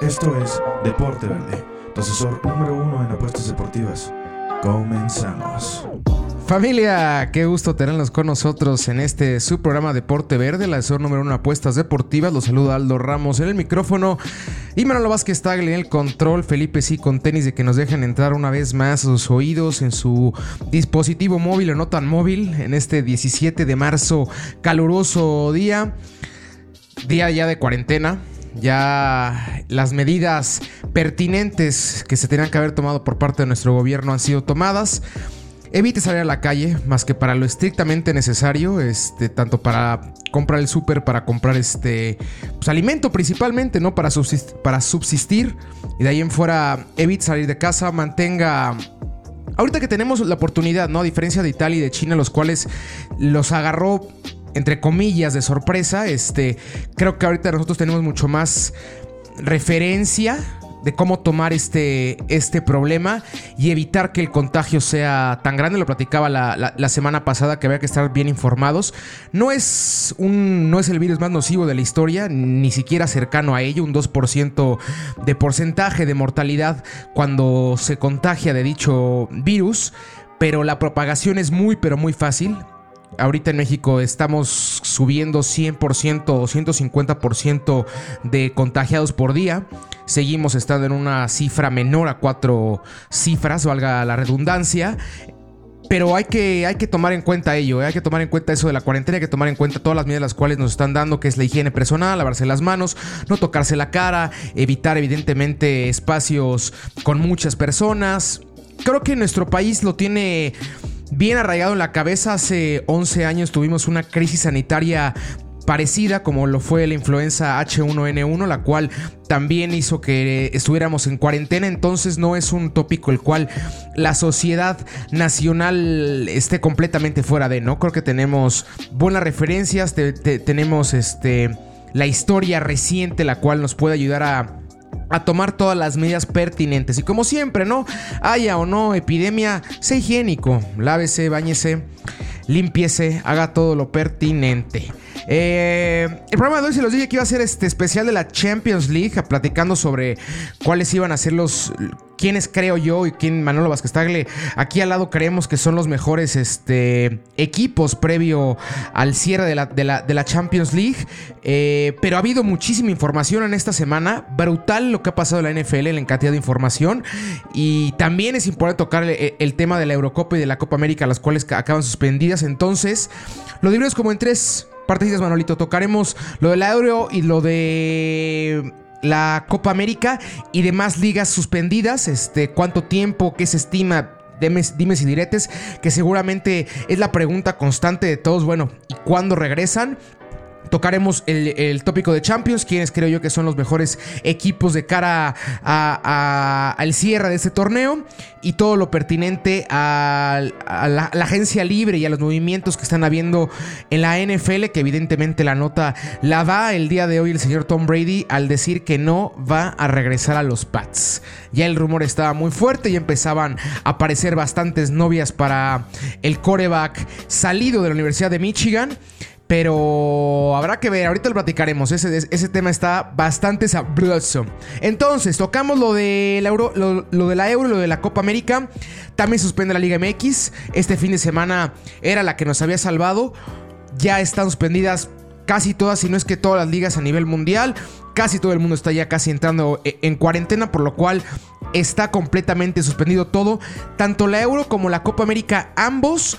Esto es Deporte Verde, tu asesor número uno en apuestas deportivas. Comenzamos. Familia, qué gusto tenerlos con nosotros en este su programa Deporte Verde, la asesor número uno en apuestas deportivas. Los saluda Aldo Ramos en el micrófono y Manolo Vázquez Tagle en el control. Felipe sí con tenis de que nos dejen entrar una vez más a sus oídos en su dispositivo móvil o no tan móvil en este 17 de marzo, caluroso día. Día ya de cuarentena, ya las medidas pertinentes que se tenían que haber tomado por parte de nuestro gobierno han sido tomadas. Evite salir a la calle más que para lo estrictamente necesario, este, tanto para comprar el súper, para comprar este, pues, alimento principalmente, ¿no? Para subsistir, para subsistir. Y de ahí en fuera, evite salir de casa, mantenga Ahorita que tenemos la oportunidad, ¿no? A diferencia de Italia y de China, los cuales los agarró entre comillas, de sorpresa. Este, creo que ahorita nosotros tenemos mucho más referencia de cómo tomar este, este problema y evitar que el contagio sea tan grande. Lo platicaba la, la, semana pasada que había que estar bien informados. No es, un, no es el virus más nocivo de la historia, ni siquiera cercano a ello, un 2% de porcentaje de mortalidad cuando se contagia de dicho virus. Pero la propagación es muy, pero muy fácil. Ahorita en México estamos subiendo 100% o 150% de contagiados por día. Seguimos estando en una cifra menor a cuatro cifras, valga la redundancia. Pero hay que, hay que tomar en cuenta ello, ¿eh? hay que tomar en cuenta eso de la cuarentena, hay que tomar en cuenta todas las medidas las cuales nos están dando, que es la higiene personal, lavarse las manos, no tocarse la cara, evitar evidentemente espacios con muchas personas. Creo que nuestro país lo tiene bien arraigado en la cabeza. Hace 11 años tuvimos una crisis sanitaria parecida como lo fue la influenza H1N1, la cual también hizo que estuviéramos en cuarentena, entonces no es un tópico el cual la sociedad nacional esté completamente fuera de, ¿no? Creo que tenemos buenas referencias, tenemos este la historia reciente la cual nos puede ayudar a a tomar todas las medidas pertinentes. Y como siempre, ¿no? Haya o no epidemia, sea higiénico, lávese, bañese, limpiese, haga todo lo pertinente. Eh, el programa de hoy se los dije que iba a ser este especial de la Champions League, platicando sobre cuáles iban a ser los quienes creo yo y quién Manolo Vázquez Tagle aquí al lado creemos que son los mejores este, equipos previo al cierre de la, Champions League. Eh, pero ha habido muchísima información en esta semana. Brutal lo que ha pasado en la NFL, en cantidad de información. Y también es importante tocar el, tema de la Eurocopa y de la Copa América, las cuales acaban suspendidas. Entonces, lo dividimos como en tres partidas, Manolito. Tocaremos lo del Euro y lo de la Copa América y demás ligas suspendidas. Este, ¿Cuánto tiempo? ¿Qué se estima? Dimes, dimes y diretes, que seguramente es la pregunta constante de todos. Bueno, ¿y cuándo regresan? Tocaremos el, tópico de Champions, quienes creo yo que son los mejores equipos de cara al cierre de este torneo y todo lo pertinente a, la, agencia libre y a los movimientos que están habiendo en la NFL, que evidentemente la nota la da el día de hoy el señor Tom Brady al decir que no va a regresar a los Pats. Ya el rumor estaba muy fuerte y empezaban a aparecer bastantes novias para el coreback salido de la Universidad de Michigan. Pero habrá que ver, ahorita lo platicaremos. Ese, ese tema está bastante sabroso. Entonces, tocamos lo de, la Euro, lo, de la Euro, lo de la Copa América. También suspende la Liga MX. Este fin de semana era la que nos había salvado. Ya están suspendidas casi todas, si no es que todas las ligas a nivel mundial. Casi todo el mundo está ya casi entrando e, en cuarentena, por lo cual está completamente suspendido todo. Tanto la Euro como la Copa América, ambos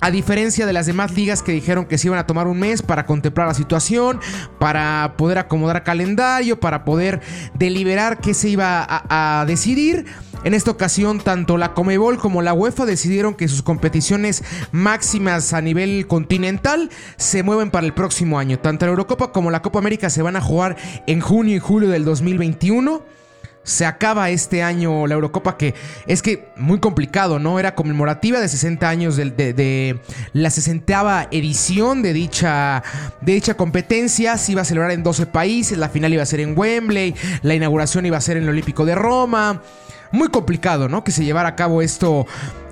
a diferencia de las demás ligas que dijeron que se iban a tomar un mes para contemplar la situación, para poder acomodar calendario, para poder deliberar qué se iba a, decidir. En esta ocasión, tanto la Comebol como la UEFA decidieron que sus competiciones máximas a nivel continental se mueven para el próximo año. Tanto la Eurocopa como la Copa América se van a jugar en junio y julio del 2021 se acaba este año la Eurocopa, que es que muy complicado, ¿no? Era conmemorativa de 60 años de, la 60 edición de dicha, de dicha competencia. Se iba a celebrar en 12 países, la final iba a ser en Wembley, la inauguración iba a ser en el Olímpico de Roma. Muy complicado, ¿no? Que se llevara a cabo esto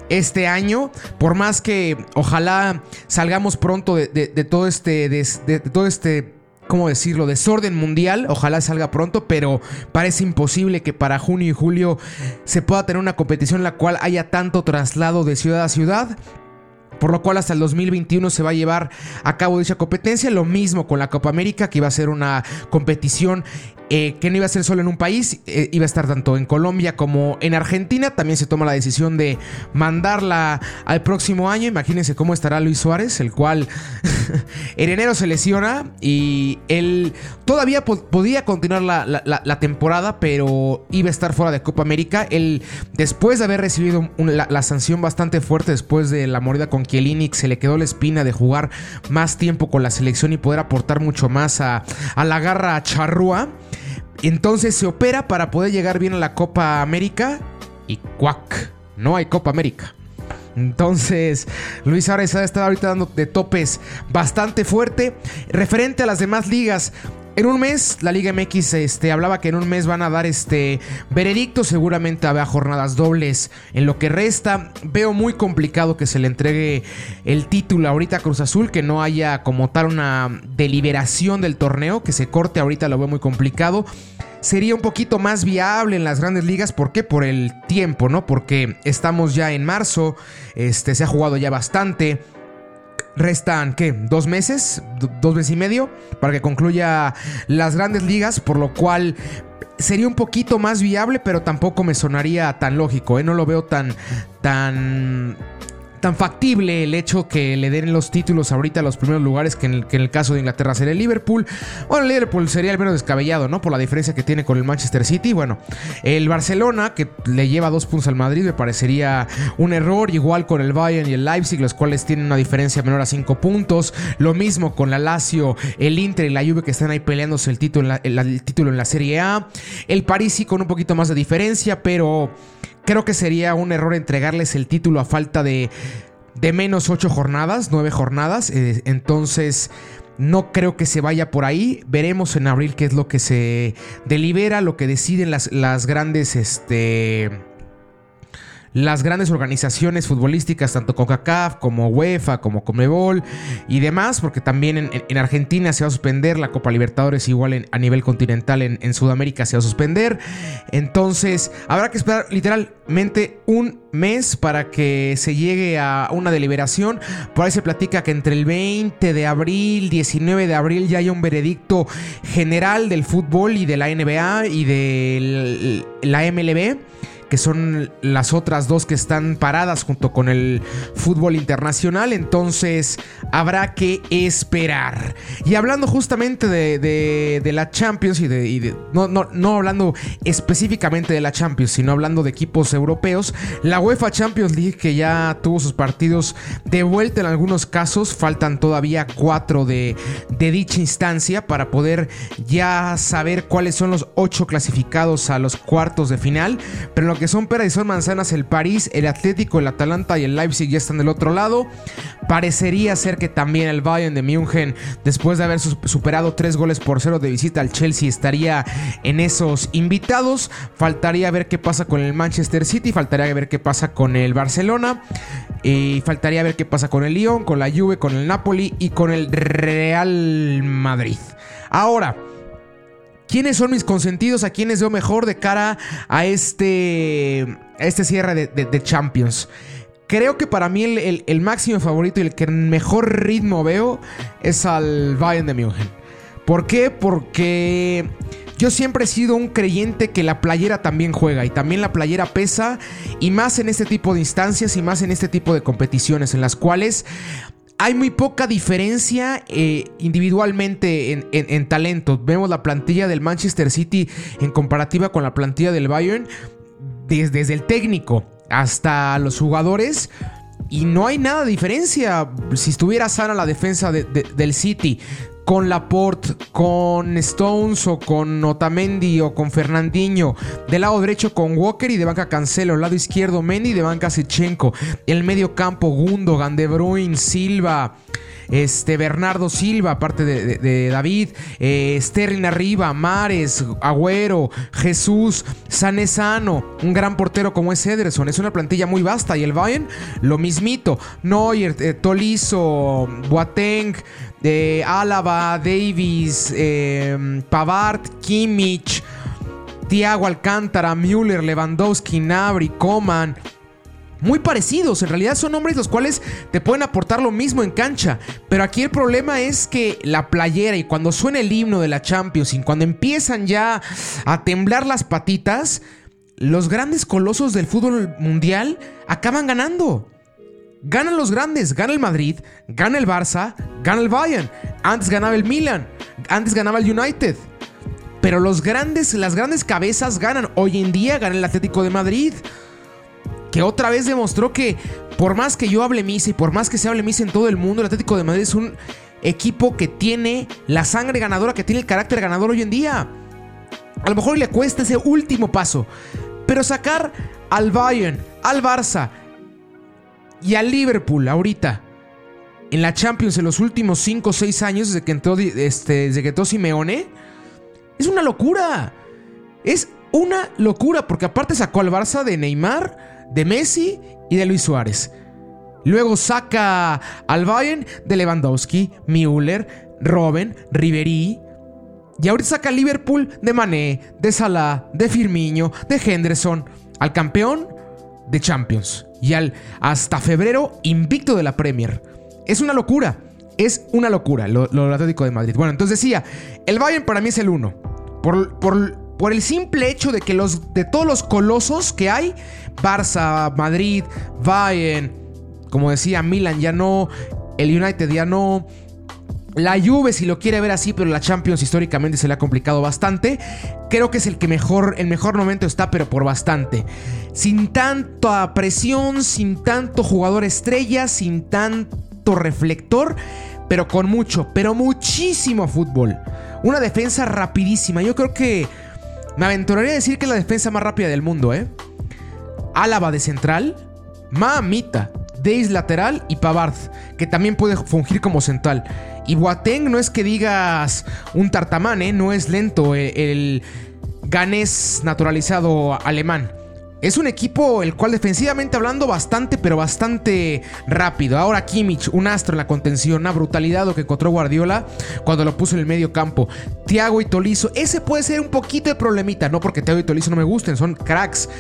este año. Por más que ojalá salgamos pronto de, todo este. de todo este ¿cómo decirlo?, desorden mundial. Ojalá salga pronto, pero parece imposible que para junio y julio se pueda tener una competición en la cual haya tanto traslado de ciudad a ciudad. Por lo cual hasta el 2021 se va a llevar a cabo dicha competencia. Lo mismo con la Copa América, que iba a ser una competición eh, que no iba a ser solo en un país, eh, iba a estar tanto en Colombia como en Argentina. También se toma la decisión de mandarla al próximo año. Imagínense cómo estará Luis Suárez, el cual en enero se lesiona y él todavía podía continuar la, temporada, pero iba a estar fuera de Copa América. Él, después de haber recibido la, sanción bastante fuerte después de la mordida con Kielinic, se le quedó la espina de jugar más tiempo con la selección y poder aportar mucho más a, a la garra charrúa. Entonces se opera para poder llegar bien a la Copa América y cuac, no hay Copa América. Entonces, Luis ha estado ahorita dando de topes bastante fuerte. Referente a las demás ligas, en un mes, la Liga MX este, hablaba que en un mes van a dar este veredicto. Seguramente habrá jornadas dobles en lo que resta. Veo muy complicado que se le entregue el título ahorita a Cruz Azul, que no haya como tal una deliberación del torneo, que se corte ahorita lo veo muy complicado sería un poquito más viable en las grandes ligas. ¿Por qué? Por el tiempo, ¿no? Porque estamos ya en marzo, este, se ha jugado ya bastante. Restan, ¿qué? ¿Dos meses? ¿Dos meses y medio? Para que concluya las grandes ligas, por lo cual sería un poquito más viable, pero tampoco me sonaría tan lógico, ¿eh? No lo veo tan, tan tan factible el hecho que le den los títulos ahorita a los primeros lugares que en, el, caso de Inglaterra sería el Liverpool. Bueno, el Liverpool sería el menos descabellado, ¿no? Por la diferencia que tiene con el Manchester City. Bueno, el Barcelona, que le lleva dos puntos al Madrid, me parecería un error. Igual con el Bayern y el Leipzig, los cuales tienen una diferencia menor a cinco puntos. Lo mismo con la Lazio, el Inter y la Juve que están ahí peleándose el título el título en la Serie A. El París sí con un poquito más de diferencia, pero Creo que sería un error entregarles el título a falta de, de menos ocho jornadas, nueve jornadas. Eh, entonces, no creo que se vaya por ahí. Veremos en abril qué es lo que se delibera, lo que deciden las, las grandes, este las grandes organizaciones futbolísticas, tanto CONCACAF como UEFA, como Comebol y demás, porque también en, Argentina se va a suspender, la Copa Libertadores igual a nivel continental en, Sudamérica se va a suspender. Entonces habrá que esperar literalmente un mes para que se llegue a una deliberación. Por ahí se platica que entre el 20 de abril, 19 de abril ya hay un veredicto general del fútbol y de la NBA y de la MLB que son las otras dos que están paradas junto con el fútbol internacional. Entonces habrá que esperar. Y hablando justamente de, la Champions y de... no, no, no hablando específicamente de la Champions, sino hablando de equipos europeos, la UEFA Champions League que ya tuvo sus partidos de vuelta en algunos casos, faltan todavía cuatro de, de dicha instancia para poder ya saber cuáles son los ocho clasificados a los cuartos de final. Pero que son peras y son manzanas, el París, el Atlético, el Atalanta y el Leipzig ya están del otro lado. Parecería ser que también el Bayern de München, después de haber superado tres goles por cero de visita al Chelsea, estaría en esos invitados. Faltaría ver qué pasa con el Manchester City, faltaría ver qué pasa con el Barcelona. Y faltaría ver qué pasa con el Lyon, con la Juve, con el Napoli y con el Real Madrid. Ahora, ¿Quiénes son mis consentidos? ¿A quiénes veo mejor de cara a este, este cierre de, Champions? Creo que para mí el, máximo favorito y el que mejor ritmo veo es al Bayern de München. ¿Por qué? Porque yo siempre he sido un creyente que la playera también juega y también la playera pesa y más en este tipo de instancias y más en este tipo de competiciones en las cuales hay muy poca diferencia eh, individualmente en, talento. Vemos la plantilla del Manchester City en comparativa con la plantilla del Bayern, desde, el técnico hasta los jugadores. Y no hay nada de diferencia. Si estuviera sana la defensa del City, con Laporte, con Stones o con Otamendi o con Fernandinho. Del lado derecho con Walker y de banca Cancelo. Lado izquierdo Mendy y de banca Sechenko. El medio campo Gundogan, De Bruyne, Silva. este Bernardo Silva, aparte de, David, eh, Sterling arriba, Mares, Agüero, Jesús, Sanesano, un gran portero como es Ederson. Es una plantilla muy vasta y el Bayern lo mismito. Neuer, eh, Tolizo, de Álava, Davis, eh, Pavard, Kimmich, Thiago Alcántara, Müller, Lewandowski, Nabri, Coman. Muy parecidos, en realidad son hombres los cuales te pueden aportar lo mismo en cancha. Pero aquí el problema es que la playera y cuando suena el himno de la Champions y cuando empiezan ya a temblar las patitas, los grandes colosos del fútbol mundial acaban ganando. Ganan los grandes, gana el Madrid, gana el Barça, gana el Bayern. Antes ganaba el Milan, antes ganaba el United. Pero los grandes, las grandes cabezas ganan. Hoy en día gana el Atlético de Madrid. Que otra vez demostró que por más que yo hable misa y por más que se hable misa en todo el mundo, el Atlético de Madrid es un equipo que tiene la sangre ganadora, que tiene el carácter ganador hoy en día. A lo mejor le cuesta ese último paso. Pero sacar al Bayern, al Barça y al Liverpool ahorita en la Champions en los últimos 5 o 6 años desde que entró, este, desde que Simeone es una locura. Es una locura porque aparte sacó al Barça de Neymar, de Messi y de Luis Suárez. Luego saca al Bayern de Lewandowski, Müller, Robben, Ribery. Y ahorita saca al Liverpool de Mané, de Salah, de Firmino, de Henderson. Al campeón de Champions. Y al hasta febrero invicto de la Premier. Es una locura. Es una locura lo, lo Atlético de Madrid. Bueno, entonces decía, el Bayern para mí es el uno. Por, por, el simple hecho de que los, de todos los colosos que hay, Barça, Madrid, Bayern, como decía, Milan ya no, el United ya no. La Juve, si lo quiere ver así, pero la Champions históricamente se le ha complicado bastante. Creo que es el que mejor, el mejor momento está, pero por bastante. Sin tanta presión, sin tanto jugador estrella, sin tanto reflector, pero con mucho, pero muchísimo fútbol. Una defensa rapidísima. Yo creo que me aventuraría a decir que es la defensa más rápida del mundo, ¿eh? Álava de central, Mamita, Deis lateral y Pavard, que también puede fungir como central. Y Boateng no es que digas un tartamán, ¿eh? No es lento el, el ganés naturalizado alemán. Es un equipo el cual defensivamente hablando bastante, pero bastante rápido. Ahora Kimmich, un astro en la contención, una brutalidad lo que encontró Guardiola cuando lo puso en el medio campo. Thiago y Tolizo, ese puede ser un poquito de problemita, no porque Thiago y Tolizo no me gusten, son cracks.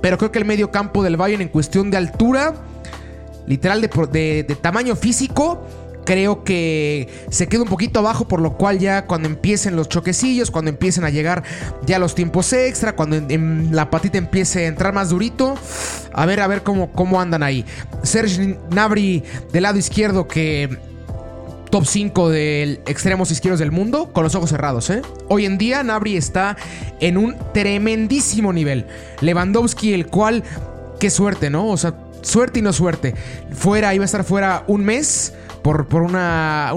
Pero creo que el medio campo del Bayern en cuestión de altura, literal de tamaño físico, creo que se queda un poquito abajo, por lo cual ya cuando empiecen los choquecillos, cuando empiecen a llegar ya los tiempos extra, cuando en, la patita empiece a entrar más durito, a ver, a ver cómo, cómo andan ahí. Serge Nabri del lado izquierdo que top 5 de extremos izquierdos del mundo con los ojos cerrados. ¿eh? Hoy en día Nabri está en un tremendísimo nivel. Lewandowski, el cual, qué suerte, ¿no? O sea, suerte y no suerte. Fuera, iba a estar fuera un mes por, una,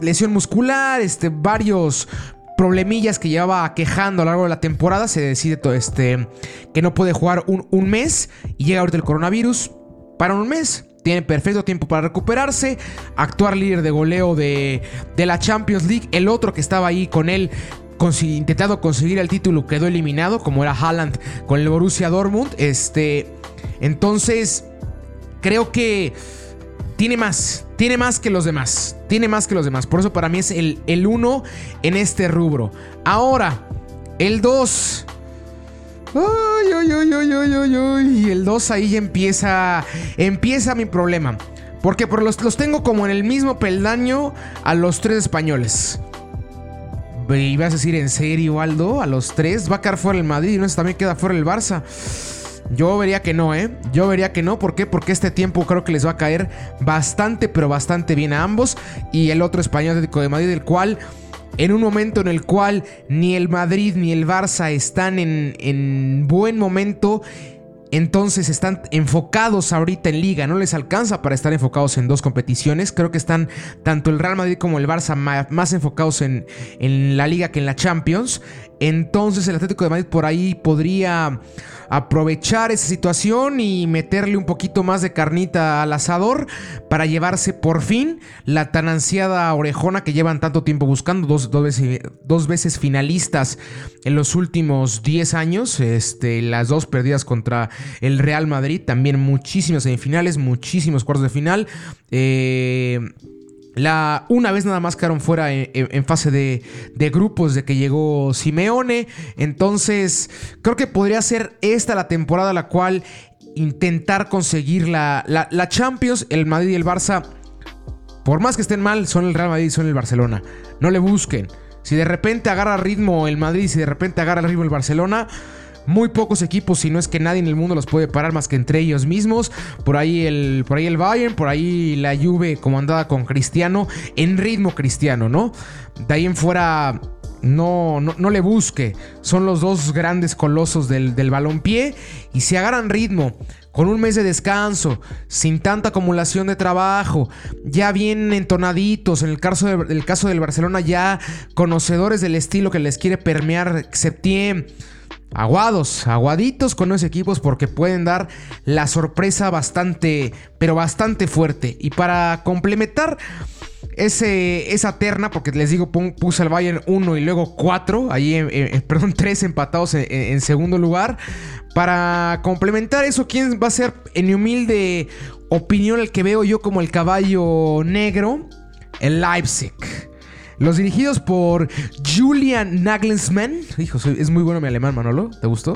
lesión muscular, este, varios problemillas que llevaba quejando a lo largo de la temporada, se decide todo este, que no puede jugar un, un mes y llega ahorita el coronavirus para un mes. Tiene perfecto tiempo para recuperarse, actuar líder de goleo de, de la Champions League. El otro que estaba ahí con él intentado conseguir el título quedó eliminado, como era Haaland con el Borussia Dortmund. Este, entonces, creo que tiene más, tiene más que los demás, tiene más que los demás. Por eso para mí es el, el uno en este rubro. Ahora, el 2. Ay, ay, ay, ay, ay, ay, Y el 2 ahí empieza, empieza mi problema. Porque por los, los tengo como en el mismo peldaño a los tres españoles. ¿Ibas a decir en serio, Aldo? A los tres va a quedar fuera el Madrid y no también queda fuera el Barça. Yo vería que no, ¿eh? Yo vería que no. ¿Por qué? Porque este tiempo creo que les va a caer bastante, pero bastante bien a ambos. Y el otro español de Madrid, el cual en un momento en el cual ni el Madrid ni el Barça están en, en, buen momento. Entonces están enfocados ahorita en liga, no les alcanza para estar enfocados en dos competiciones. Creo que están tanto el Real Madrid como el Barça más enfocados en, en la liga que en la Champions. Entonces el Atlético de Madrid por ahí podría aprovechar esa situación y meterle un poquito más de carnita al asador para llevarse por fin la tan ansiada orejona que llevan tanto tiempo buscando, dos, veces, dos veces, finalistas en los últimos 10 años, este, las dos perdidas contra el Real Madrid, también muchísimas semifinales, muchísimos cuartos de final. Eh, la, una vez nada más quedaron fuera en, fase de, grupos de que llegó Simeone. Entonces, creo que podría ser esta la temporada la cual intentar conseguir la, la, Champions. El Madrid y el Barça, por más que estén mal, son el Real Madrid y son el Barcelona. No le busquen. Si de repente agarra ritmo el Madrid, si de repente agarra ritmo el Barcelona muy pocos equipos, si no es que nadie en el mundo los puede parar más que entre ellos mismos. Por ahí el, por ahí el Bayern, por ahí la Juve comandada con Cristiano, en ritmo cristiano, ¿no? De ahí en fuera no, no, le busque. Son los dos grandes colosos del, del balompié. Y si agarran ritmo, con un mes de descanso, sin tanta acumulación de trabajo, ya bien entonaditos, en el caso, del caso del Barcelona, ya conocedores del estilo que les quiere permear Septiembre aguados, aguaditos con los equipos porque pueden dar la sorpresa bastante, pero bastante fuerte. Y para complementar ese, esa terna, porque les digo, puse al Bayern 1 y luego 4, ahí, perdón, 3 empatados en, segundo lugar. Para complementar eso, ¿quién va a ser en mi humilde opinión el que veo yo como el caballo negro? El Leipzig. Los dirigidos por Julian Nagelsmann. Hijo, es muy bueno mi alemán, Manolo. ¿Te gustó?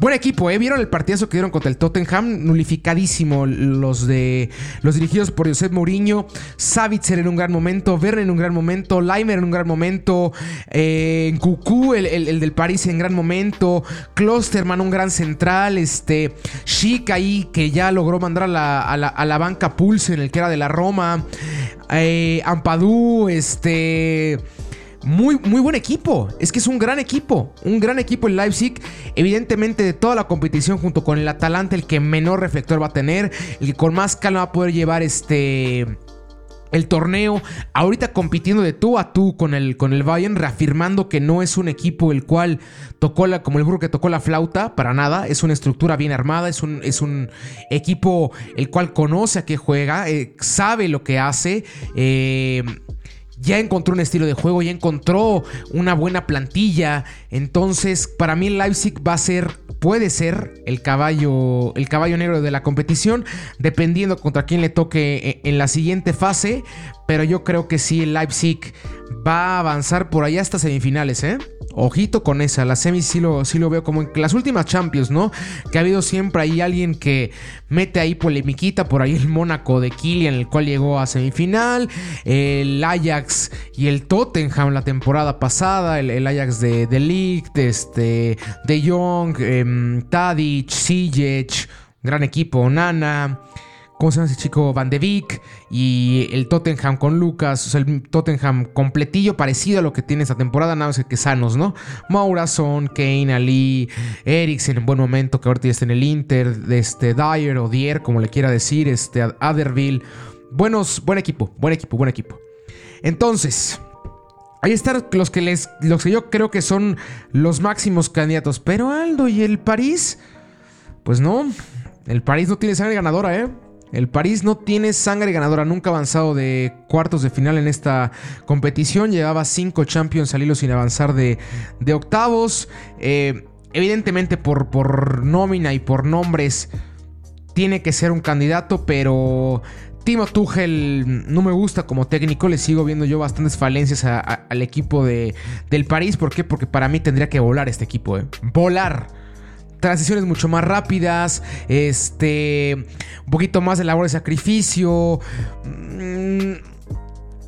Buen equipo, ¿eh? ¿Vieron el partidazo que dieron contra el Tottenham? Nulificadísimo los de los dirigidos por Josep Mourinho. Savitzer en un gran momento, Verne en un gran momento, Leimer en un gran momento, eh, Cucú, el, del París en gran momento, Klosterman un gran central, este, Chic ahí que ya logró mandar a la, a la, banca Pulse en el que era de la Roma, eh, Ampadú, este... Muy, muy buen equipo. Es que es un gran equipo. Un gran equipo el Leipzig. Evidentemente, de toda la competición, junto con el Atalanta, el que menor reflector va a tener. El que con más calma va a poder llevar este el torneo, ahorita compitiendo de tú a tú con el, con el Bayern, reafirmando que no es un equipo el cual tocó la, como el burro que tocó la flauta, para nada, es una estructura bien armada, es un, es un equipo el cual conoce a qué juega, eh, sabe lo que hace, eh, ya encontró un estilo de juego, ya encontró una buena plantilla. Entonces, para mí Leipzig va a ser, puede ser el caballo, el caballo negro de la competición, dependiendo contra quién le toque en la siguiente fase. Pero yo creo que sí, Leipzig va a avanzar por allá hasta semifinales, ¿eh? Ojito con esa, la semis sí lo, lo veo como en las últimas Champions, ¿no? Que ha habido siempre ahí alguien que mete ahí polemiquita, por ahí el Mónaco de Kylian, el cual llegó a semifinal, el Ajax y el Tottenham la temporada pasada, el, Ajax de, de Ligt, este, de Jong, eh, Tadic, Sijic, gran equipo, Nana. ¿Cómo se llama ese chico? Van de Beek y el Tottenham con Lucas, o sea, el Tottenham completillo parecido a lo que tiene esta temporada, nada más que sanos, ¿no? Maurason, Kane, Ali, Eriksen en buen momento, que ahorita ya está en el Inter, este Dyer o Dier, como le quiera decir, este Aderville. Buenos, buen equipo, buen equipo, buen equipo. Entonces, Ahí están los que les. Los que yo creo que son los máximos candidatos. Pero Aldo y el París. Pues no. El París no tiene sangre ganadora, ¿eh? El París no tiene sangre ganadora, nunca ha avanzado de cuartos de final en esta competición. Llevaba cinco Champions al hilo sin avanzar de, octavos. Eh, evidentemente por, por nómina y por nombres tiene que ser un candidato, pero Timo Tuchel no me gusta como técnico. Le sigo viendo yo bastantes falencias al equipo de, del París. ¿Por qué? Porque para mí tendría que volar este equipo. ¿eh? Volar transiciones mucho más rápidas, este, un poquito más de labor de sacrificio. Mm,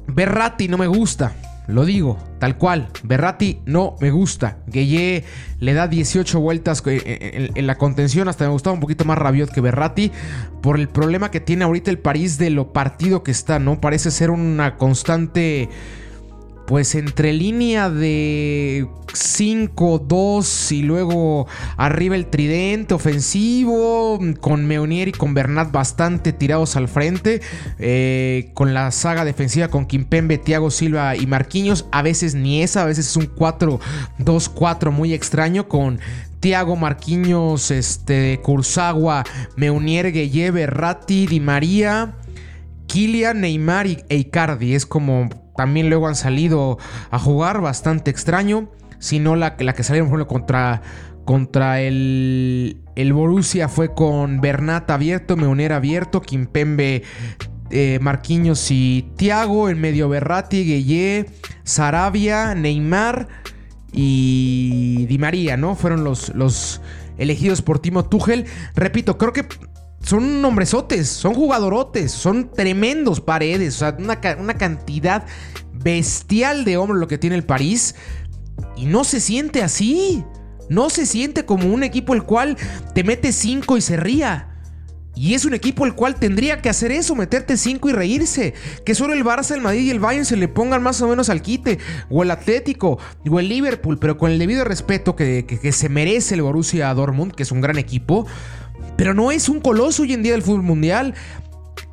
Berratti no me gusta, lo digo, tal cual. Berratti no me gusta. Gueye le da 18 vueltas en, la contención. Hasta me gustaba un poquito más Rabiot que Berratti. Por el problema que tiene ahorita el París de lo partido que está, ¿no? Parece ser una constante pues entre línea de 5-2 y luego arriba el tridente ofensivo, con Meunier y con Bernat bastante tirados al frente, eh, con la saga defensiva con Kimpembe, Thiago Silva y Marquinhos, a veces ni esa, a veces es un 4-2-4 muy extraño con Tiago Marquinhos, este, Kurzagua, Meunier, Gueye, Ratti, Di María, Kylian, Neymar y Icardi. Es como también luego han salido a jugar, bastante extraño. Si no, la, la que salieron, contra, contra el, el Borussia fue con Bernat abierto, Meunier abierto, Kimpembe, eh, Marquinhos y Tiago. En medio Berratti, Gueye, Sarabia, Neymar y Di María, ¿no? Fueron los, los elegidos por Timo Tuchel. Repito, creo que son hombresotes, son jugadorotes, son tremendos paredes, o sea, una, una cantidad bestial de hombres lo que tiene el París. Y no se siente así. No se siente como un equipo el cual te mete 5 y se ría. Y es un equipo el cual tendría que hacer eso, meterte 5 y reírse. Que solo el Barça, el Madrid y el Bayern se le pongan más o menos al quite. O el Atlético, o el Liverpool, pero con el debido respeto que, que se merece el Borussia Dortmund, que es un gran equipo. Pero no es un coloso hoy en día del fútbol mundial.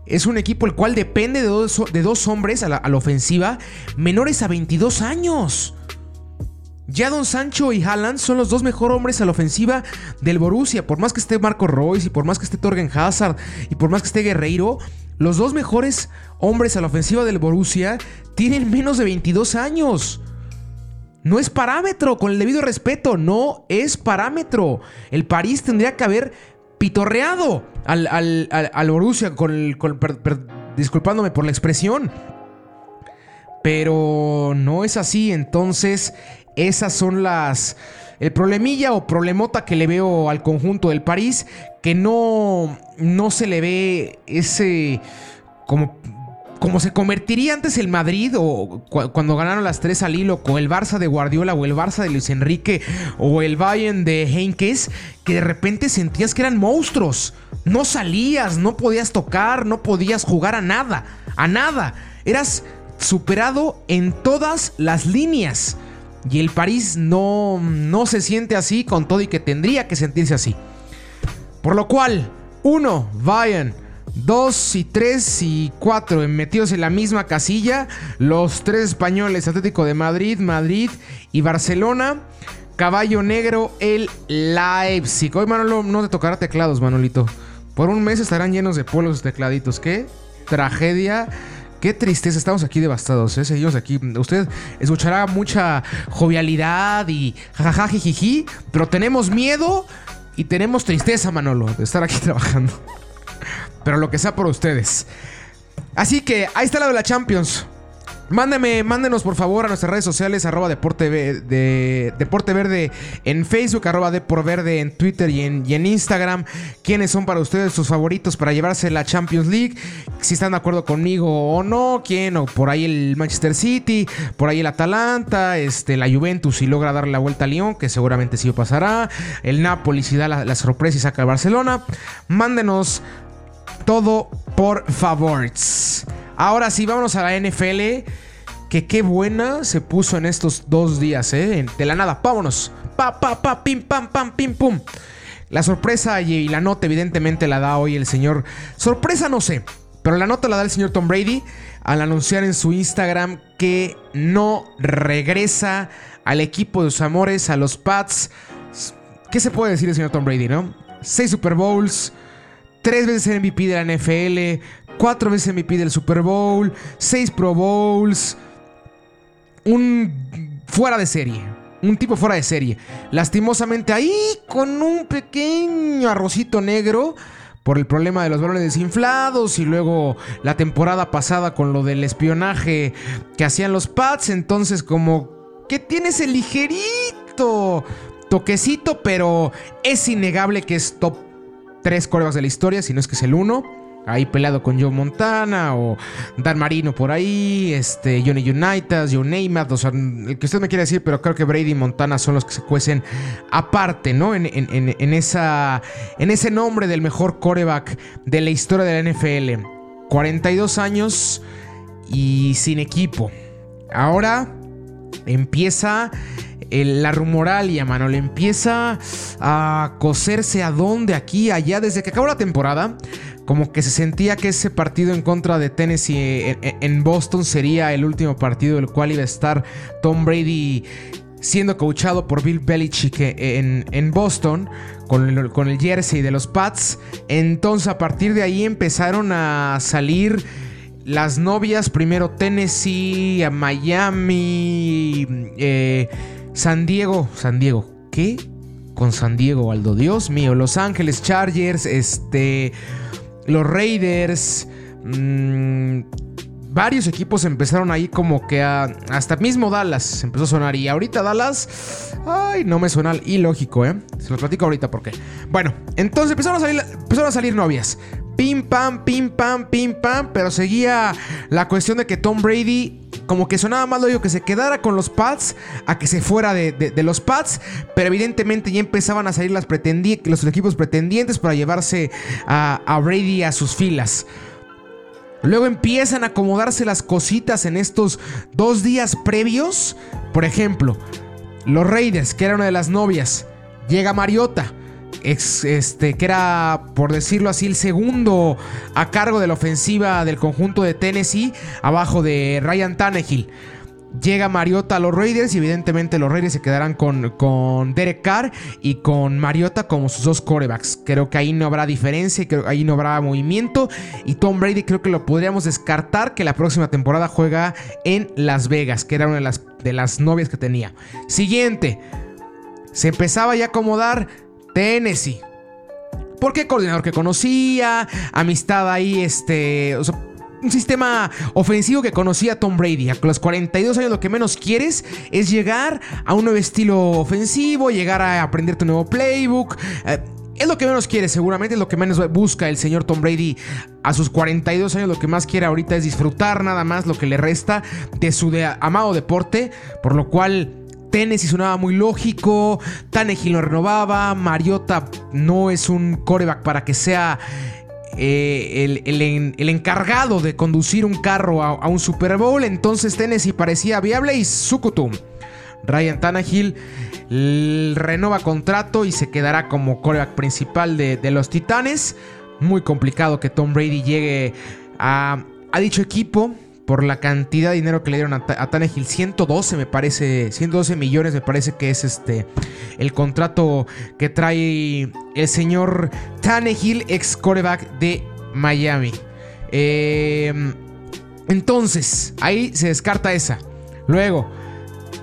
Es un equipo el cual depende de dos, de dos hombres a la, ofensiva menores a 22 años. Ya Don Sancho y Haaland son los dos mejores hombres a la ofensiva del Borussia. Por más que esté Marco Royce y por más que esté Torgen Hazard y por más que esté Guerreiro, los dos mejores hombres a la ofensiva del Borussia tienen menos de 22 años. No es parámetro, con el debido respeto, no es parámetro. El París tendría que haber pitorreado al, al, Borussia con el, disculpándome por la expresión. Pero no es así, entonces esas son las... El problemilla o problemota que le veo al conjunto del París, que no, no se le ve ese como como se convertiría antes el Madrid o cuando ganaron las tres al hilo, o el Barça de Guardiola, o el Barça de Luis Enrique, o el Bayern de Henkes, que de repente sentías que eran monstruos. No salías, no podías tocar, no podías jugar a nada, a nada. Eras superado en todas las líneas. Y el París no, no se siente así con todo y que tendría que sentirse así. Por lo cual, uno, Bayern 2 y 3 y 4 metidos en la misma casilla. Los tres españoles, Atlético de Madrid, Madrid y Barcelona. Caballo negro, el Leipzig. Hoy, Manolo, no te tocará teclados, Manolito. Por un mes estarán llenos de polos tecladitos. Qué tragedia. Qué tristeza, estamos aquí devastados, ¿eh? seguimos aquí. Usted escuchará mucha jovialidad y jajajijiji, pero tenemos miedo y tenemos tristeza, Manolo, de estar aquí trabajando pero lo que sea por ustedes. Así que ahí está la de la Champions. Mándeme, mándenos por favor a nuestras redes sociales, arroba Deporte, de, Deporte Verde en Facebook, arroba Verde en Twitter y en, y en, Instagram. ¿Quiénes son para ustedes sus favoritos para llevarse la Champions League? Si están de acuerdo conmigo o no, quién, o por ahí el Manchester City, por ahí el Atalanta, este, la Juventus si logra darle la vuelta a Lyon, que seguramente sí pasará. El Napoli si da la, sorpresa y saca a Barcelona. Mándenos todo por favor. Ahora sí, vámonos a la NFL. Que qué buena se puso en estos dos días, ¿eh? De la nada, vámonos. Pa, pa, pa, pim, pam, pam, pim, pum. La sorpresa y la nota, evidentemente, la da hoy el señor. Sorpresa, no sé. Pero la nota la da el señor Tom Brady al anunciar en su Instagram que no regresa al equipo de sus amores, a los Pats. ¿Qué se puede decir el señor Tom Brady, no? Seis Super Bowls, tres veces MVP de la NFL, cuatro veces MVP del Super Bowl, seis Pro Bowls, un fuera de serie. Un tipo fuera de serie. Lastimosamente ahí con un pequeño arrocito negro por el problema de los balones desinflados y luego la temporada pasada con lo del espionaje que hacían los Pats. Entonces como que tiene ese ligerito toquecito, pero es innegable que es top tres corebacks de la historia, si no es que es el uno. Ahí peleado con Joe Montana o Dan Marino por ahí, este, Johnny Unitas, Joe Namath, o sea, el que usted me quiere decir, pero creo que Brady y Montana son los que se cuecen aparte, ¿no? En, esa, en ese nombre del mejor coreback de la historia de la NFL. 42 años y sin equipo. Ahora empieza la rumoralia, mano. Le empieza a coserse a dónde, aquí, allá. Desde que acabó la temporada, como que se sentía que ese partido en contra de Tennessee en, Boston sería el último partido del cual iba a estar Tom Brady siendo coachado por Bill Belichick en, en Boston con el, con el jersey de los Pats. Entonces a partir de ahí empezaron a salir las novias, primero Tennessee, Miami, eh, San Diego. San Diego, ¿qué? Con San Diego, Aldo. Dios mío, Los Ángeles Chargers, este, los Raiders. Mmm, varios equipos empezaron ahí como que a, hasta mismo Dallas empezó a sonar y ahorita Dallas, ay, no me suena ilógico, ¿eh? Se los platico ahorita por qué. Bueno, entonces empezaron a salir, empezaron a salir novias. Pim pam, pim pam, pim pam, pero seguía la cuestión de que Tom Brady como que sonaba más lo que se quedara con los Pats a que se fuera de, los Pats, pero evidentemente ya empezaban a salir los equipos pretendientes para llevarse a, a Brady a sus filas. Luego empiezan a acomodarse las cositas en estos dos días previos. Por ejemplo, los Raiders, que era una de las novias, llega Mariota, este, que era, por decirlo así, el segundo a cargo de la ofensiva del conjunto de Tennessee, abajo de Ryan Tannehill. Llega Mariota a los Raiders y evidentemente los Raiders se quedarán con, con Derek Carr y con Mariota como sus dos corebacks. Creo que ahí no habrá diferencia, creo que ahí no habrá movimiento. Y Tom Brady creo que lo podríamos descartar que la próxima temporada juega en Las Vegas, que era una de las, de las novias que tenía. Siguiente, se empezaba ya a acomodar Tennessee. ¿Por qué coordinador que conocía? Amistad ahí, este un sistema ofensivo que conocía Tom Brady. A los 42 años lo que menos quieres es llegar a un nuevo estilo ofensivo, llegar a aprender tu nuevo playbook. Eh, es lo que menos quiere, seguramente es lo que menos busca el señor Tom Brady a sus 42 años. Lo que más quiere ahorita es disfrutar nada más lo que le resta de su amado deporte, por lo cual Tennessee sonaba muy lógico, Tannehill lo renovaba, Mariota no es un coreback para que sea eh, el, encargado de conducir un carro a, un Super Bowl. Entonces Tennessee parecía viable y Sukutum. Ryan Tannehill renova contrato y se quedará como coreback principal de, los Titanes. Muy complicado que Tom Brady llegue a, a dicho equipo por la cantidad de dinero que le dieron a, a, Tannehill. 112 me parece, 112 millones me parece que es este el contrato que trae el señor Tannehill, ex coreback de Miami. Em, entonces, ahí se descarta esa. Luego,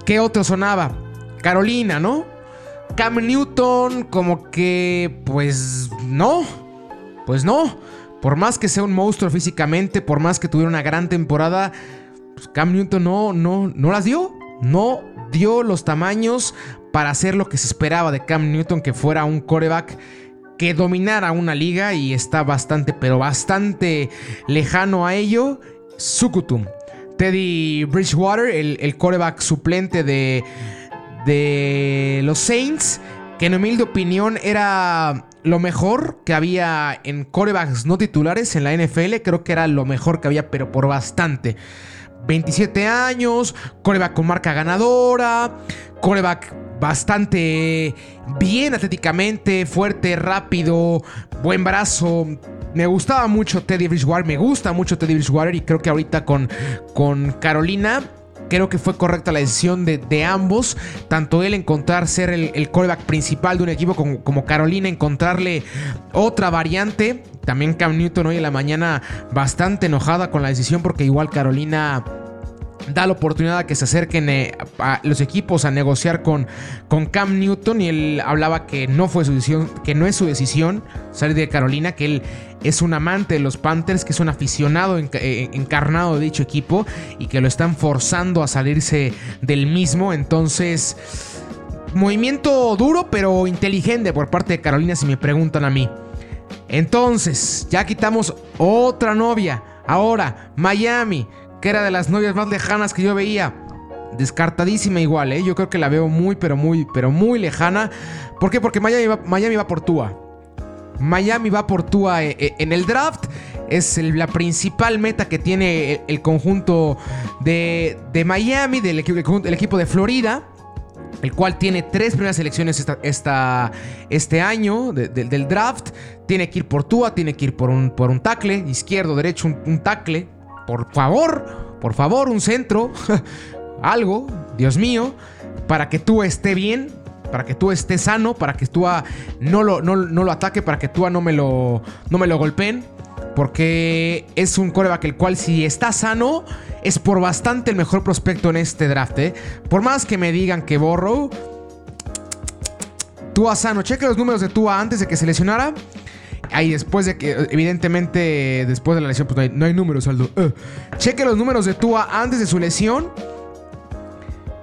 ¿qué otro sonaba? Carolina, ¿no? Cam Newton, como que, pues no, pues no. Por más que sea un monstruo físicamente, por más que tuviera una gran temporada, pues Cam Newton no, no, no las dio. No dio los tamaños para hacer lo que se esperaba de Cam Newton, que fuera un coreback que dominara una liga y está bastante, pero bastante lejano a ello. Sukutum. Teddy Bridgewater, el, el coreback suplente de, de los Saints, que en humilde opinión era lo mejor que había en corebacks no titulares en la NFL. Creo que era lo mejor que había, pero por bastante. 27 años, coreback con marca ganadora, coreback bastante bien atléticamente, fuerte, rápido, buen brazo. Me gustaba mucho Teddy Bridgewater, me gusta mucho Teddy Bridgewater y creo que ahorita con, con Carolina Creo que fue correcta la decisión de, ambos, tanto él encontrar ser el, el coreback principal de un equipo como, como, Carolina, encontrarle otra variante. También Cam Newton hoy en la mañana bastante enojada con la decisión porque igual Carolina da la oportunidad a que se acerquen eh, a los equipos a negociar con, con Cam Newton y él hablaba que no fue su decisión, que no es su decisión salir de Carolina, que él es un amante de los Panthers, que es un aficionado eh, encarnado de dicho equipo y que lo están forzando a salirse del mismo. Entonces, movimiento duro pero inteligente por parte de Carolina si me preguntan a mí. Entonces, ya quitamos otra novia. Ahora, Miami que era de las novias más lejanas que yo veía. Descartadísima igual, ¿eh? Yo creo que la veo muy, pero muy, pero muy lejana. ¿Por qué? Porque Miami va, Miami va por Tua. Miami va por Tua eh, eh, en el draft. Es la principal meta que tiene el, conjunto de, Miami, del equipo, equipo de Florida el cual tiene tres primeras selecciones esta, este año del draft. Tiene que ir por Tua, tiene que ir por un, por un tackle, izquierdo, derecho, un, un tackle. Por favor, por favor, un centro, algo, Dios mío, para que Tua esté bien, para que tú estés sano, para que Tua no lo, lo ataque, para que me lo, no me lo golpeen. Porque es un coreback el cual si está sano es por bastante el mejor prospecto en este draft. ¿eh? Por más que me digan que borro. Tua sano. Cheque los números de Tua antes de que se lesionara. Ahí después de que, evidentemente, después de la lesión, pues no hay, números, Aldo. Uh. Cheque los números de Tua antes de su lesión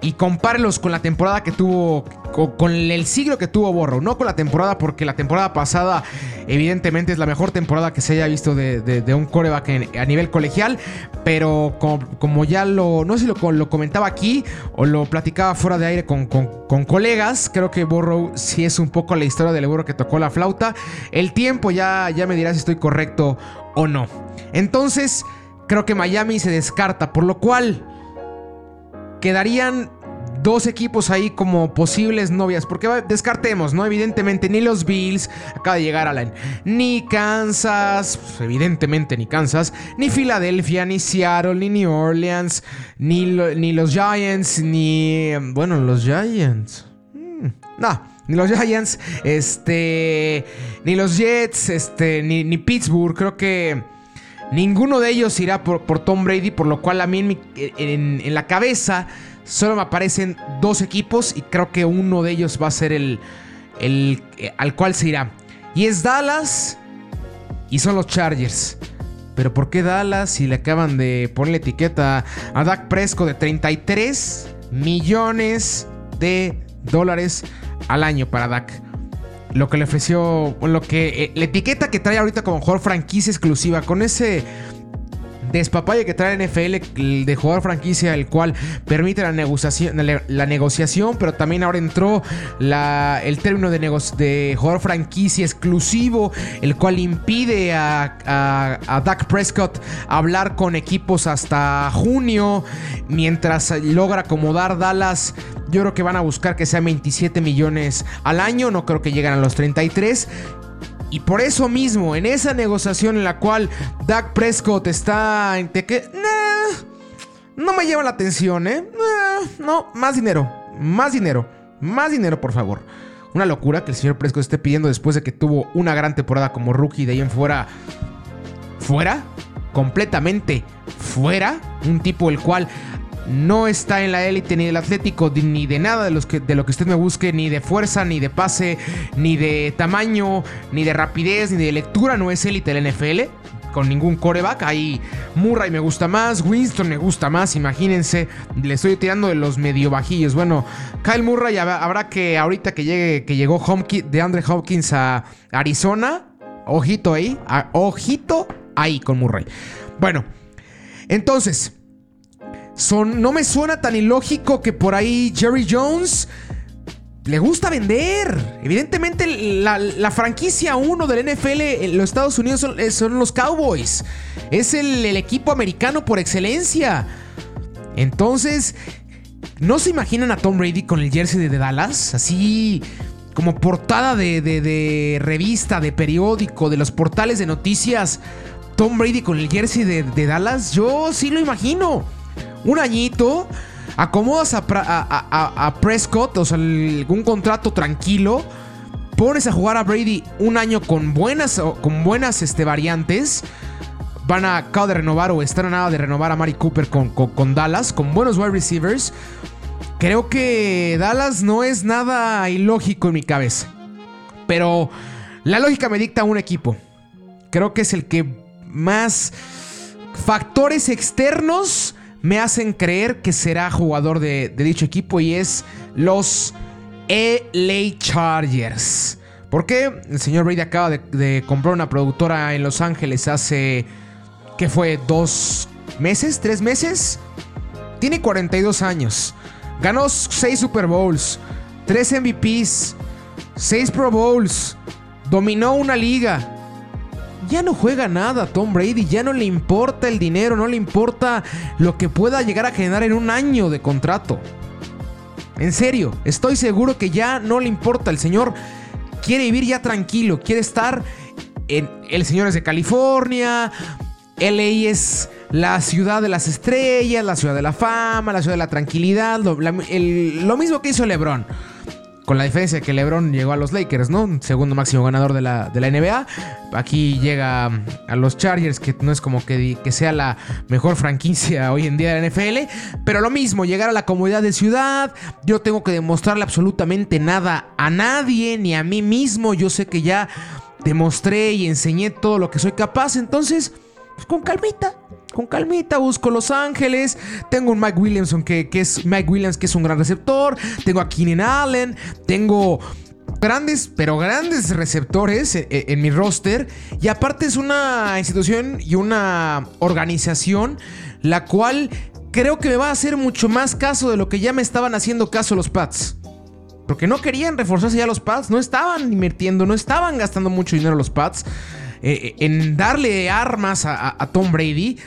y compárelos con la temporada que tuvo, con, el siglo que tuvo Borro, no con la temporada, porque la temporada pasada, evidentemente, es la mejor temporada que se haya visto de, un coreback a nivel colegial, pero como, ya lo, no sé lo, comentaba aquí o lo platicaba fuera de aire con, colegas, creo que Borro sí es un poco la historia del Borro que tocó la flauta. El tiempo ya, ya me dirá si estoy correcto o no. Entonces, creo que Miami se descarta, por lo cual quedarían dos equipos ahí como posibles novias. Porque descartemos, ¿no? Evidentemente, ni los Bills, acaba de llegar Alan, ni Kansas, pues, evidentemente ni Kansas, ni Filadelfia, ni Seattle, ni New Orleans, ni, ni los Giants, ni. Bueno, los Giants. Hmm, no. Ni los Giants, este. Ni los Jets, este. Ni, ni Pittsburgh. Creo que. Ninguno de ellos irá por, por Tom Brady, por lo cual a mí en, la cabeza solo me aparecen dos equipos y creo que uno de ellos va a ser el, eh, al cual se irá. Y es Dallas y son los Chargers. Pero ¿por qué Dallas si le acaban de poner la etiqueta a Dak Presco de 33 millones de dólares al año para Dak? lo que le ofreció, lo que eh, la etiqueta que trae ahorita como jugador franquicia exclusiva, con ese despapalle que trae NFL de jugador franquicia, el cual permite la negociación, la, negociación pero también ahora entró la, el término de, de, jugador franquicia exclusivo, el cual impide a, a, a Dak Prescott hablar con equipos hasta junio, mientras logra acomodar Dallas yo creo que van a buscar que sean 27 millones al año. No creo que lleguen a los 33. Y por eso mismo, en esa negociación en la cual Dak Prescott está en que no me lleva la atención, ¿eh? no, más dinero, más dinero, más dinero, por favor. Una locura que el señor Prescott esté pidiendo después de que tuvo una gran temporada como rookie de ahí en fuera. Fuera, completamente fuera. Un tipo el cual no está en la élite ni del Atlético, ni de nada de, los que, de lo que usted me busque, ni de fuerza, ni de pase, ni de tamaño, ni de rapidez, ni de lectura, no es élite el NFL. Con ningún coreback. Ahí Murray me gusta más. Winston me gusta más. Imagínense. Le estoy tirando de los medio bajillos. Bueno, Kyle Murray habrá que ahorita que llegue, que llegó de Andre Hopkins a Arizona. Ojito ahí. ojito ahí con Murray. Bueno, entonces no me suena tan ilógico que por ahí Jerry Jones le gusta vender. Evidentemente, la, franquicia 1 del NFL en los Estados Unidos son, los Cowboys. Es el, equipo americano por excelencia. Entonces, ¿no se imaginan a Tom Brady con el jersey de Dallas? Así como portada de, revista, de periódico, de los portales de noticias. Tom Brady con el jersey de, de Dallas. Yo sí lo imagino un añito, acomodas a, Prescott, o sea, un contrato tranquilo, pones a jugar a Brady un año con buenas, con buenas este, variantes. Van a acabar de renovar o están a nada de renovar a Mari Cooper con, con Dallas, con buenos wide receivers. Creo que Dallas no es nada ilógico en mi cabeza. Pero la lógica me dicta un equipo. Creo que es el que más factores externos me hacen creer que será jugador de, dicho equipo y es los LA Chargers. ¿Por qué? El señor Brady acaba de, comprar una productora en Los Ángeles hace, ¿qué fue? ¿Dos meses? ¿Tres meses? Tiene 42 años. Ganó 6 Super Bowls, 3 MVPs, 6 Pro Bowls, dominó una liga. Ya no juega nada Tom Brady, ya no le importa el dinero, no le importa lo que pueda llegar a generar en un año de contrato. En serio, estoy seguro que ya no le importa. El señor quiere vivir ya tranquilo, quiere estar en... El señor es de California, LA es la ciudad de las estrellas, la ciudad de la fama, la ciudad de la tranquilidad, lo, lo mismo que hizo LeBron. Con la diferencia de que LeBron llegó a los Lakers, ¿no? Segundo máximo ganador de la, de la NBA. Aquí llega a los Chargers, que no es como que, que sea la mejor franquicia hoy en día de la NFL. Pero lo mismo, llegar a la comunidad de ciudad. Yo tengo que demostrarle absolutamente nada a nadie, ni a mí mismo. Yo sé que ya demostré y enseñé todo lo que soy capaz. Entonces, pues con calmita, con calmita, busco Los Ángeles. Tengo un Mike Williamson que, es Mike Williams, que es un gran receptor. Tengo a Keenan Allen. Tengo grandes, pero grandes receptores en, en, mi roster. Y aparte es una institución y una organización la cual creo que me va a hacer mucho más caso de lo que ya me estaban haciendo caso los Pats. Porque no querían reforzarse ya los Pats, no estaban invirtiendo, no estaban gastando mucho dinero los Pats. Eh, en darle armas a, Tom Brady.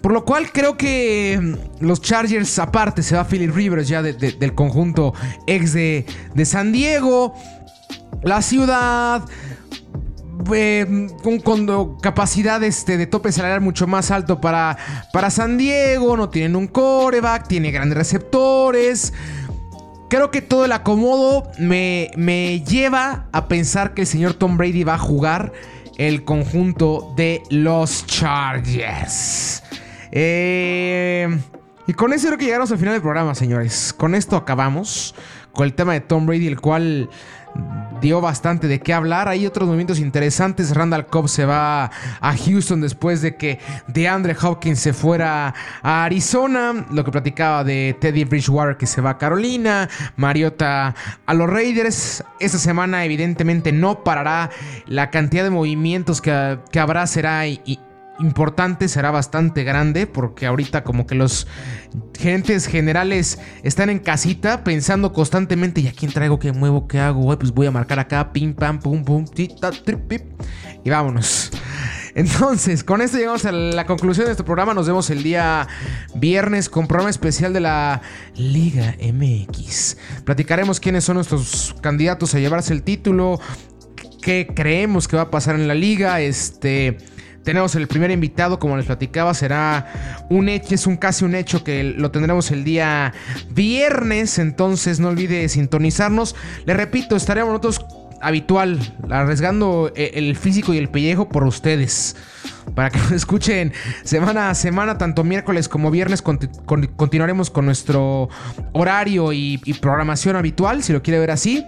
Por lo cual creo que mm, los Chargers aparte se va Philip Rivers ya del conjunto ex de, San Diego. La ciudad eh, con, capacidad este, de tope salarial mucho más alto para, para San Diego. No tienen un coreback, tiene grandes receptores. Creo que todo el acomodo me, me lleva a pensar que el señor Tom Brady va a jugar el conjunto de los Chargers. Eh, y con eso creo que llegamos al final del programa, señores. Con esto acabamos. Con el tema de Tom Brady, el cual dio bastante de qué hablar. Hay otros movimientos interesantes. Randall Cobb se va a Houston después de que DeAndre Hopkins se fuera a Arizona. Lo que platicaba de Teddy Bridgewater que se va a Carolina. Mariota a los Raiders. Esta semana evidentemente no parará. La cantidad de movimientos que, que habrá será importante, será bastante grande, porque ahorita como que los gerentes generales están en casita pensando constantemente, ¿y a quién traigo? ¿Qué muevo? ¿Qué hago? Pues voy a marcar acá, pim, pam, pum, pum, y vámonos. Entonces, con esto llegamos a la conclusión de este programa. Nos vemos el día viernes con programa especial de la Liga MX. Platicaremos quiénes son nuestros candidatos a llevarse el título, qué creemos que va a pasar en la liga, este tenemos el primer invitado, como les platicaba, será un hecho, es un casi un hecho que lo tendremos el día viernes, entonces no olvide sintonizarnos. Le repito, estaremos nosotros habitual, arriesgando e, el físico y el pellejo por ustedes. Para que nos escuchen semana a semana, tanto miércoles como viernes, continuaremos con nuestro horario y programación habitual, si lo quiere ver así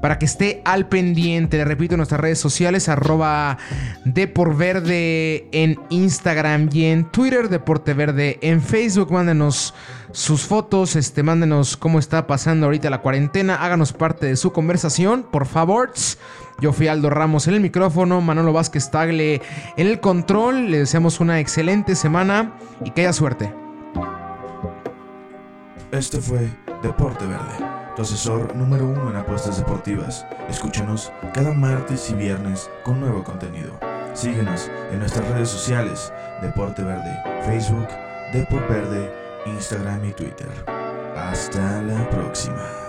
para que esté al pendiente. Le repito, en nuestras redes sociales, arroba Deporverde en Instagram y en Twitter, Deporte Verde en Facebook. Mándenos sus fotos, este, mándenos cómo está pasando ahorita la cuarentena. Háganos parte de su conversación, por favor. Yo fui Aldo Ramos en el micrófono, Manolo Vázquez Tagle en el control. Le deseamos una excelente semana y que haya suerte. Este fue Deporte Verde tu asesor número uno en apuestas deportivas. Escúchanos cada martes y viernes con nuevo contenido. Síguenos en nuestras redes sociales, Deporte Verde, Facebook, Deporte Verde, Instagram y Twitter. Hasta la próxima.